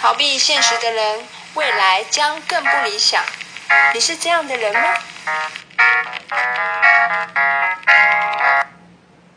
逃避现实的人未来将更不理想。你是这样的人吗？